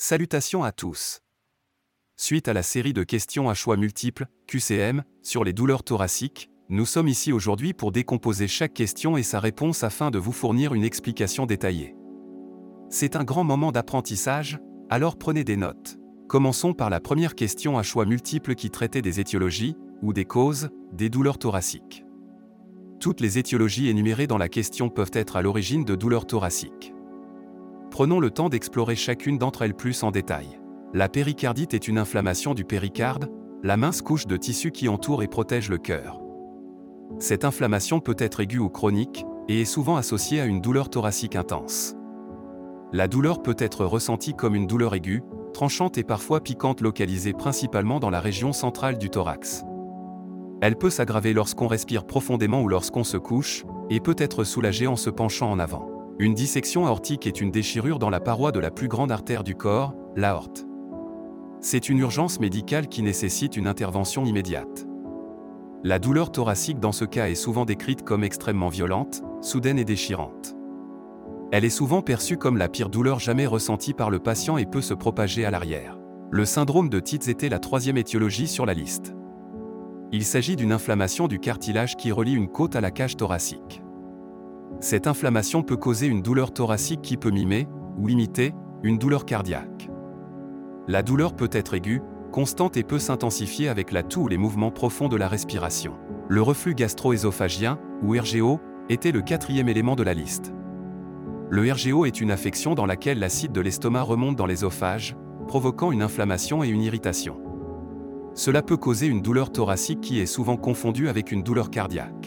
Salutations à tous. Suite à la série de questions à choix multiples, QCM, sur les douleurs thoraciques, nous sommes ici aujourd'hui pour décomposer chaque question et sa réponse afin de vous fournir une explication détaillée. C'est un grand moment d'apprentissage, alors prenez des notes. Commençons par la première question à choix multiples qui traitait des étiologies, ou des causes, des douleurs thoraciques. Toutes les étiologies énumérées dans la question peuvent être à l'origine de douleurs thoraciques. Prenons le temps d'explorer chacune d'entre elles plus en détail. La péricardite est une inflammation du péricarde, la mince couche de tissu qui entoure et protège le cœur. Cette inflammation peut être aiguë ou chronique, et est souvent associée à une douleur thoracique intense. La douleur peut être ressentie comme une douleur aiguë, tranchante et parfois piquante localisée principalement dans la région centrale du thorax. Elle peut s'aggraver lorsqu'on respire profondément ou lorsqu'on se couche, et peut être soulagée en se penchant en avant. Une dissection aortique est une déchirure dans la paroi de la plus grande artère du corps, l'aorte. C'est une urgence médicale qui nécessite une intervention immédiate. La douleur thoracique dans ce cas est souvent décrite comme extrêmement violente, soudaine et déchirante. Elle est souvent perçue comme la pire douleur jamais ressentie par le patient et peut se propager à l'arrière. Le syndrome de Tietz était la troisième étiologie sur la liste. Il s'agit d'une inflammation du cartilage qui relie une côte à la cage thoracique. Cette inflammation peut causer une douleur thoracique qui peut mimer, ou imiter, une douleur cardiaque. La douleur peut être aiguë, constante et peut s'intensifier avec la toux ou les mouvements profonds de la respiration. Le reflux gastro-œsophagien, ou RGO, était le quatrième élément de la liste. Le RGO est une affection dans laquelle l'acide de l'estomac remonte dans l'ésophage, provoquant une inflammation et une irritation. Cela peut causer une douleur thoracique qui est souvent confondue avec une douleur cardiaque.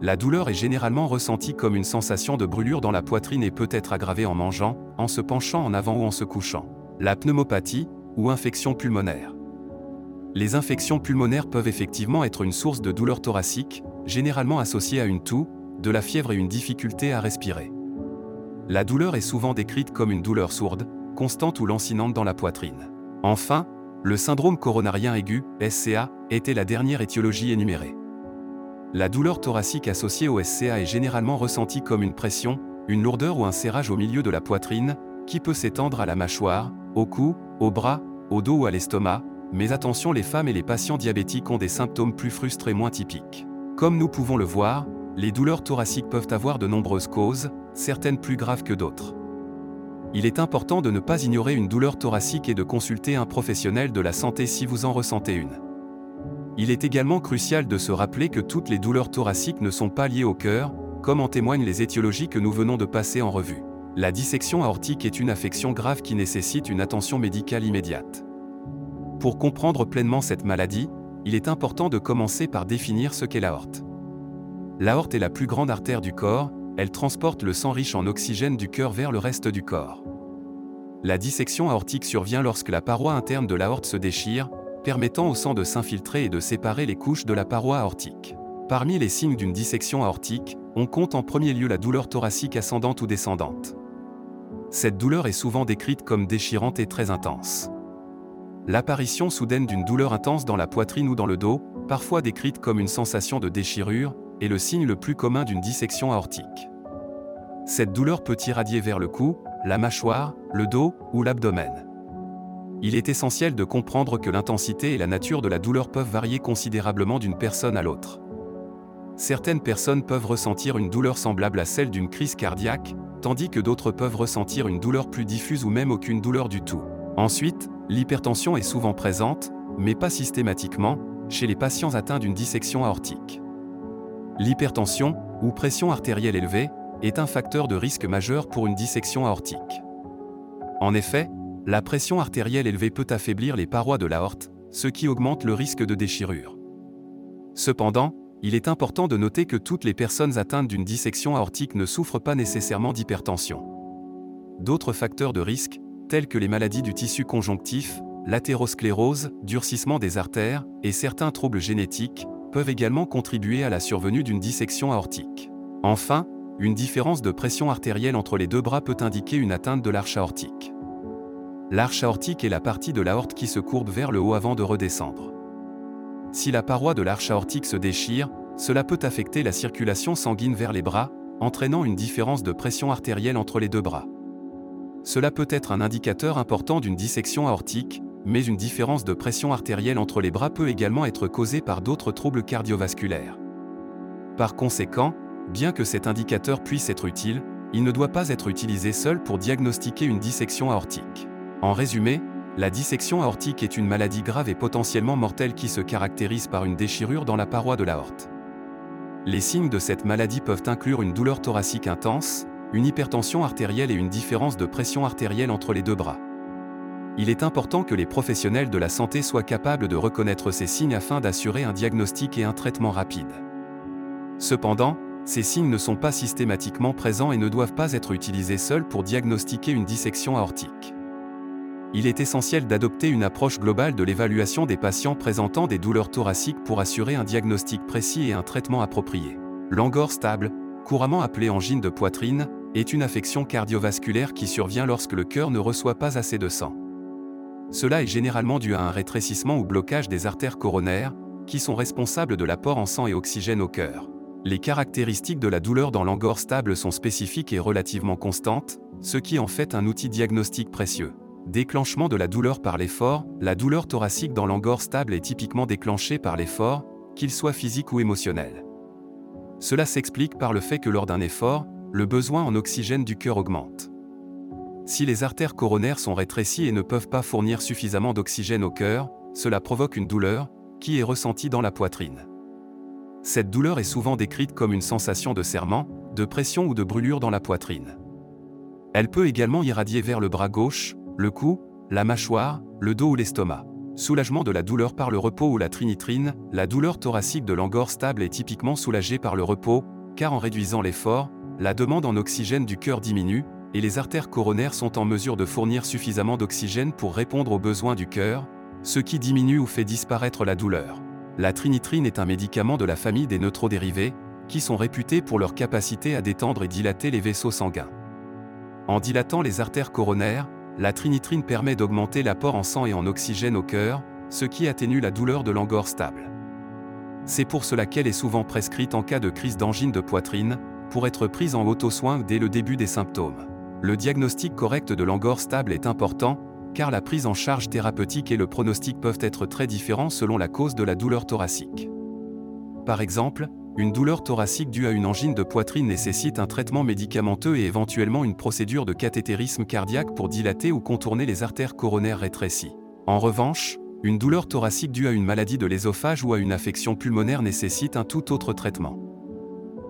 La douleur est généralement ressentie comme une sensation de brûlure dans la poitrine et peut être aggravée en mangeant, en se penchant en avant ou en se couchant. La pneumopathie, ou infection pulmonaire. Les infections pulmonaires peuvent effectivement être une source de douleur thoracique, généralement associée à une toux, de la fièvre et une difficulté à respirer. La douleur est souvent décrite comme une douleur sourde, constante ou lancinante dans la poitrine. Enfin, le syndrome coronarien aigu, SCA, était la dernière étiologie énumérée. La douleur thoracique associée au SCA est généralement ressentie comme une pression, une lourdeur ou un serrage au milieu de la poitrine, qui peut s'étendre à la mâchoire, au cou, au bras, au dos ou à l'estomac, mais attention les femmes et les patients diabétiques ont des symptômes plus frustrés moins typiques. Comme nous pouvons le voir, les douleurs thoraciques peuvent avoir de nombreuses causes, certaines plus graves que d'autres. Il est important de ne pas ignorer une douleur thoracique et de consulter un professionnel de la santé si vous en ressentez une. Il est également crucial de se rappeler que toutes les douleurs thoraciques ne sont pas liées au cœur, comme en témoignent les étiologies que nous venons de passer en revue. La dissection aortique est une affection grave qui nécessite une attention médicale immédiate. Pour comprendre pleinement cette maladie, il est important de commencer par définir ce qu'est l'aorte. L'aorte est la plus grande artère du corps, elle transporte le sang riche en oxygène du cœur vers le reste du corps. La dissection aortique survient lorsque la paroi interne de l'aorte se déchire, permettant au sang de s'infiltrer et de séparer les couches de la paroi aortique. Parmi les signes d'une dissection aortique, on compte en premier lieu la douleur thoracique ascendante ou descendante. Cette douleur est souvent décrite comme déchirante et très intense. L'apparition soudaine d'une douleur intense dans la poitrine ou dans le dos, parfois décrite comme une sensation de déchirure, est le signe le plus commun d'une dissection aortique. Cette douleur peut irradier vers le cou, la mâchoire, le dos ou l'abdomen il est essentiel de comprendre que l'intensité et la nature de la douleur peuvent varier considérablement d'une personne à l'autre. Certaines personnes peuvent ressentir une douleur semblable à celle d'une crise cardiaque, tandis que d'autres peuvent ressentir une douleur plus diffuse ou même aucune douleur du tout. Ensuite, l'hypertension est souvent présente, mais pas systématiquement, chez les patients atteints d'une dissection aortique. L'hypertension, ou pression artérielle élevée, est un facteur de risque majeur pour une dissection aortique. En effet, la pression artérielle élevée peut affaiblir les parois de l'aorte, ce qui augmente le risque de déchirure. Cependant, il est important de noter que toutes les personnes atteintes d'une dissection aortique ne souffrent pas nécessairement d'hypertension. D'autres facteurs de risque, tels que les maladies du tissu conjonctif, l'athérosclérose, durcissement des artères, et certains troubles génétiques, peuvent également contribuer à la survenue d'une dissection aortique. Enfin, une différence de pression artérielle entre les deux bras peut indiquer une atteinte de l'arche aortique. L'arche aortique est la partie de l'aorte qui se courbe vers le haut avant de redescendre. Si la paroi de l'arche aortique se déchire, cela peut affecter la circulation sanguine vers les bras, entraînant une différence de pression artérielle entre les deux bras. cela peut être un indicateur important d'une dissection aortique, mais une différence de pression artérielle entre les bras peut également être causée par d'autres troubles cardiovasculaires. Par conséquent, bien que cet indicateur puisse être utile, il ne doit pas être utilisé seul pour diagnostiquer une dissection aortique. En résumé, la dissection aortique est une maladie grave et potentiellement mortelle qui se caractérise par une déchirure dans la paroi de l'aorte. Les signes de cette maladie peuvent inclure une douleur thoracique intense, une hypertension artérielle et une différence de pression artérielle entre les deux bras. Il est important que les professionnels de la santé soient capables de reconnaître ces signes afin d'assurer un diagnostic et un traitement rapide. Cependant, ces signes ne sont pas systématiquement présents et ne doivent pas être utilisés seuls pour diagnostiquer une dissection aortique. Il est essentiel d'adopter une approche globale de l'évaluation des patients présentant des douleurs thoraciques pour assurer un diagnostic précis et un traitement approprié. L'angor stable, couramment appelée angine de poitrine, est une affection cardiovasculaire qui survient lorsque le cœur ne reçoit pas assez de sang. Cela est généralement dû à un rétrécissement ou blocage des artères coronaires, qui sont responsables de l'apport en sang et oxygène au cœur. Les caractéristiques de la douleur dans l'angor stable sont spécifiques et relativement constantes, ce qui en fait un outil diagnostique précieux. Déclenchement de la douleur par l'effort, la douleur thoracique dans l'angor stable est typiquement déclenchée par l'effort, qu'il soit physique ou émotionnel. Cela s'explique par le fait que lors d'un effort, le besoin en oxygène du cœur augmente. Si les artères coronaires sont rétrécies et ne peuvent pas fournir suffisamment d'oxygène au cœur, cela provoque une douleur, qui est ressentie dans la poitrine. Cette douleur est souvent décrite comme une sensation de serrement, de pression ou de brûlure dans la poitrine. Elle peut également irradier vers le bras gauche, le cou, la mâchoire, le dos ou l'estomac. Soulagement de la douleur par le repos ou la trinitrine, la douleur thoracique de l'angor stable est typiquement soulagée par le repos, car en réduisant l'effort, la demande en oxygène du cœur diminue, et les artères coronaires sont en mesure de fournir suffisamment d'oxygène pour répondre aux besoins du cœur, ce qui diminue ou fait disparaître la douleur. La trinitrine est un médicament de la famille des neutrodérivés, qui sont réputés pour leur capacité à détendre et dilater les vaisseaux sanguins. En dilatant les artères coronaires, la trinitrine permet d'augmenter l'apport en sang et en oxygène au cœur, ce qui atténue la douleur de l'angor stable. C'est pour cela qu'elle est souvent prescrite en cas de crise d'angine de poitrine, pour être prise en auto-soin dès le début des symptômes. Le diagnostic correct de l'angor stable est important, car la prise en charge thérapeutique et le pronostic peuvent être très différents selon la cause de la douleur thoracique. Par exemple, une douleur thoracique due à une angine de poitrine nécessite un traitement médicamenteux et éventuellement une procédure de cathétérisme cardiaque pour dilater ou contourner les artères coronaires rétrécies. En revanche, une douleur thoracique due à une maladie de l'ésophage ou à une affection pulmonaire nécessite un tout autre traitement.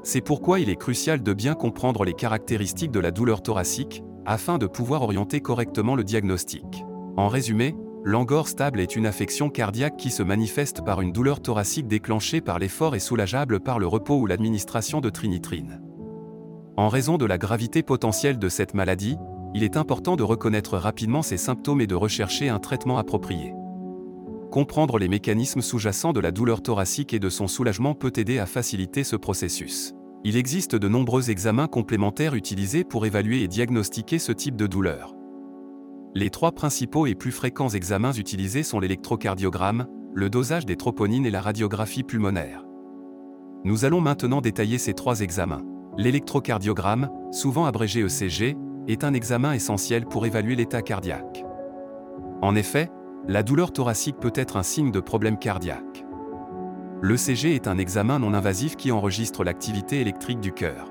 C'est pourquoi il est crucial de bien comprendre les caractéristiques de la douleur thoracique, afin de pouvoir orienter correctement le diagnostic. En résumé, L'angor stable est une affection cardiaque qui se manifeste par une douleur thoracique déclenchée par l'effort et soulageable par le repos ou l'administration de trinitrine. En raison de la gravité potentielle de cette maladie, il est important de reconnaître rapidement ces symptômes et de rechercher un traitement approprié. Comprendre les mécanismes sous-jacents de la douleur thoracique et de son soulagement peut aider à faciliter ce processus. Il existe de nombreux examens complémentaires utilisés pour évaluer et diagnostiquer ce type de douleur. Les trois principaux et plus fréquents examens utilisés sont l'électrocardiogramme, le dosage des troponines et la radiographie pulmonaire. Nous allons maintenant détailler ces trois examens. L'électrocardiogramme, souvent abrégé ECG, est un examen essentiel pour évaluer l'état cardiaque. En effet, la douleur thoracique peut être un signe de problème cardiaque. L'ECG est un examen non invasif qui enregistre l'activité électrique du cœur.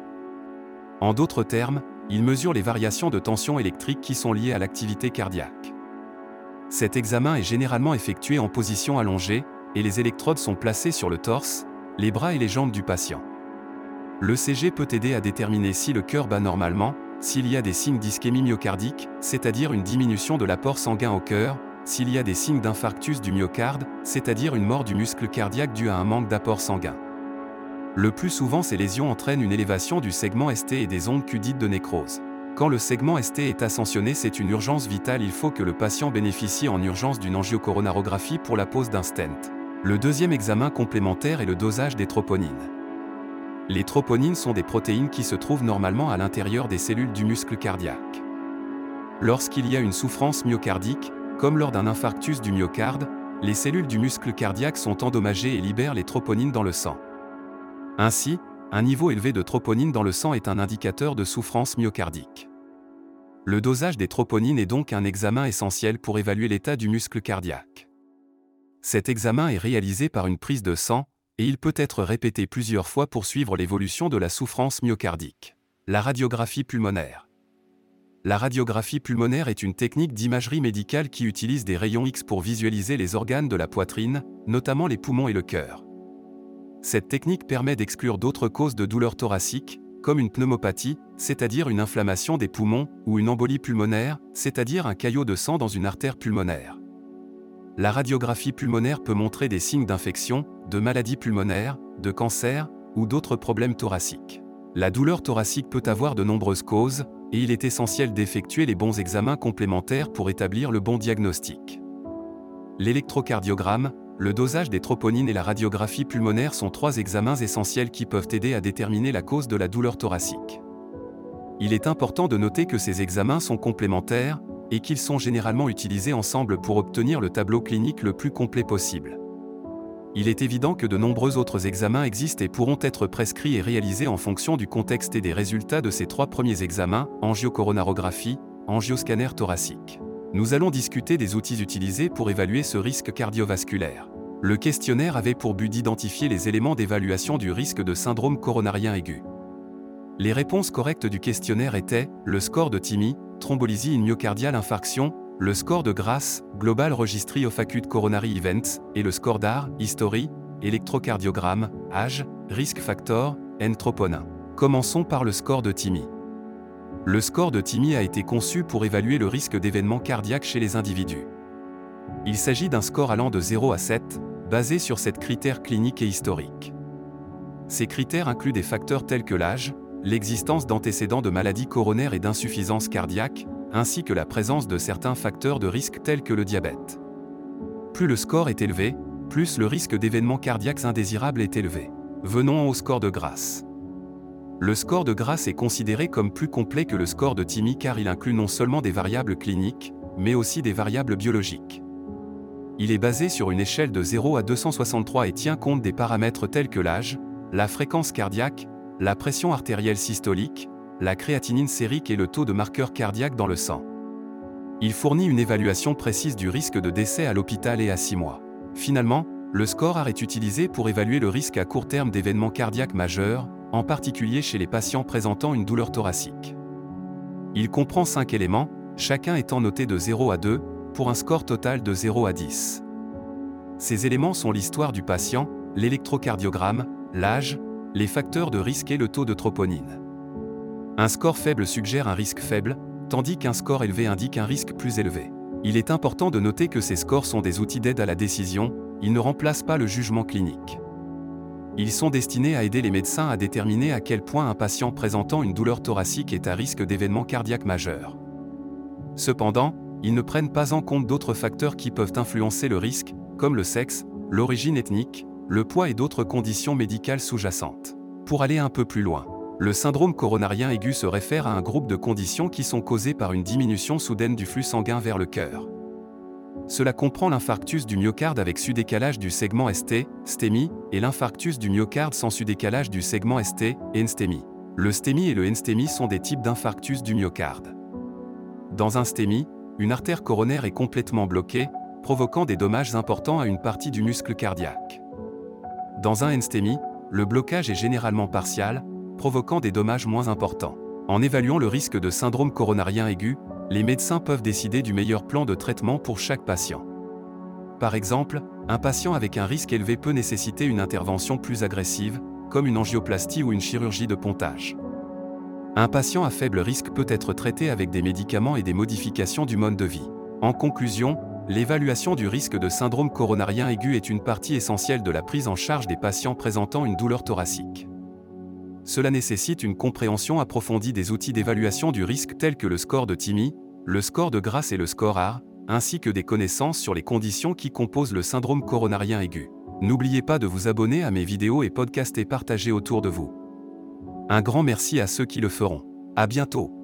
En d'autres termes, il mesure les variations de tension électrique qui sont liées à l'activité cardiaque. Cet examen est généralement effectué en position allongée, et les électrodes sont placées sur le torse, les bras et les jambes du patient. L'ECG peut aider à déterminer si le cœur bat normalement, s'il y a des signes d'ischémie myocardique, c'est-à-dire une diminution de l'apport sanguin au cœur, s'il y a des signes d'infarctus du myocarde, c'est-à-dire une mort du muscle cardiaque due à un manque d'apport sanguin. Le plus souvent ces lésions entraînent une élévation du segment ST et des ondes Q de nécrose. Quand le segment ST est ascensionné, c'est une urgence vitale, il faut que le patient bénéficie en urgence d'une angiocoronarographie pour la pose d'un stent. Le deuxième examen complémentaire est le dosage des troponines. Les troponines sont des protéines qui se trouvent normalement à l'intérieur des cellules du muscle cardiaque. Lorsqu'il y a une souffrance myocardique, comme lors d'un infarctus du myocarde, les cellules du muscle cardiaque sont endommagées et libèrent les troponines dans le sang. Ainsi, un niveau élevé de troponine dans le sang est un indicateur de souffrance myocardique. Le dosage des troponines est donc un examen essentiel pour évaluer l'état du muscle cardiaque. Cet examen est réalisé par une prise de sang, et il peut être répété plusieurs fois pour suivre l'évolution de la souffrance myocardique. La radiographie pulmonaire. La radiographie pulmonaire est une technique d'imagerie médicale qui utilise des rayons X pour visualiser les organes de la poitrine, notamment les poumons et le cœur. Cette technique permet d'exclure d'autres causes de douleurs thoraciques, comme une pneumopathie, c'est-à-dire une inflammation des poumons, ou une embolie pulmonaire, c'est-à-dire un caillot de sang dans une artère pulmonaire. La radiographie pulmonaire peut montrer des signes d'infection, de maladies pulmonaires, de cancer ou d'autres problèmes thoraciques. La douleur thoracique peut avoir de nombreuses causes, et il est essentiel d'effectuer les bons examens complémentaires pour établir le bon diagnostic. L'électrocardiogramme, le dosage des troponines et la radiographie pulmonaire sont trois examens essentiels qui peuvent aider à déterminer la cause de la douleur thoracique. Il est important de noter que ces examens sont complémentaires et qu'ils sont généralement utilisés ensemble pour obtenir le tableau clinique le plus complet possible. Il est évident que de nombreux autres examens existent et pourront être prescrits et réalisés en fonction du contexte et des résultats de ces trois premiers examens, angiocoronarographie, angioscanner thoracique. Nous allons discuter des outils utilisés pour évaluer ce risque cardiovasculaire. Le questionnaire avait pour but d'identifier les éléments d'évaluation du risque de syndrome coronarien aigu. Les réponses correctes du questionnaire étaient le score de TIMI, thrombolysie myocardiale infarction, le score de Grasse, Global Registry of Acute Coronary Events, et le score d'AR, History, électrocardiogramme, âge, risk factor, n. Commençons par le score de TIMI. Le score de TIMI a été conçu pour évaluer le risque d'événements cardiaques chez les individus. Il s'agit d'un score allant de 0 à 7, basé sur sept critères cliniques et historiques. Ces critères incluent des facteurs tels que l'âge, l'existence d'antécédents de maladies coronaires et d'insuffisance cardiaque, ainsi que la présence de certains facteurs de risque tels que le diabète. Plus le score est élevé, plus le risque d'événements cardiaques indésirables est élevé. Venons au score de Grasse. Le score de Grasse est considéré comme plus complet que le score de TIMI car il inclut non seulement des variables cliniques, mais aussi des variables biologiques. Il est basé sur une échelle de 0 à 263 et tient compte des paramètres tels que l'âge, la fréquence cardiaque, la pression artérielle systolique, la créatinine sérique et le taux de marqueur cardiaque dans le sang. Il fournit une évaluation précise du risque de décès à l'hôpital et à 6 mois. Finalement, le score AR est utilisé pour évaluer le risque à court terme d'événements cardiaques majeurs, en particulier chez les patients présentant une douleur thoracique. Il comprend 5 éléments, chacun étant noté de 0 à 2, pour un score total de 0 à 10. Ces éléments sont l'histoire du patient, l'électrocardiogramme, l'âge, les facteurs de risque et le taux de troponine. Un score faible suggère un risque faible, tandis qu'un score élevé indique un risque plus élevé. Il est important de noter que ces scores sont des outils d'aide à la décision, ils ne remplacent pas le jugement clinique. Ils sont destinés à aider les médecins à déterminer à quel point un patient présentant une douleur thoracique est à risque d'événements cardiaques majeurs. Cependant, ils ne prennent pas en compte d'autres facteurs qui peuvent influencer le risque, comme le sexe, l'origine ethnique, le poids et d'autres conditions médicales sous-jacentes. Pour aller un peu plus loin, le syndrome coronarien aigu se réfère à un groupe de conditions qui sont causées par une diminution soudaine du flux sanguin vers le cœur. Cela comprend l'infarctus du myocarde avec sudécalage du segment ST, STEMI, et l'infarctus du myocarde sans sudécalage du segment ST, NSTEMI. Le STEMI et le NSTEMI sont des types d'infarctus du myocarde. Dans un STEMI, une artère coronaire est complètement bloquée, provoquant des dommages importants à une partie du muscle cardiaque. Dans un NSTEMI, le blocage est généralement partial, provoquant des dommages moins importants. En évaluant le risque de syndrome coronarien aigu, les médecins peuvent décider du meilleur plan de traitement pour chaque patient. Par exemple, un patient avec un risque élevé peut nécessiter une intervention plus agressive, comme une angioplastie ou une chirurgie de pontage. Un patient à faible risque peut être traité avec des médicaments et des modifications du mode de vie. En conclusion, l'évaluation du risque de syndrome coronarien aigu est une partie essentielle de la prise en charge des patients présentant une douleur thoracique cela nécessite une compréhension approfondie des outils d'évaluation du risque tels que le score de TIMI, le score de Grasse et le score AR, ainsi que des connaissances sur les conditions qui composent le syndrome coronarien aigu. N'oubliez pas de vous abonner à mes vidéos et podcasts et partager autour de vous. Un grand merci à ceux qui le feront. À bientôt.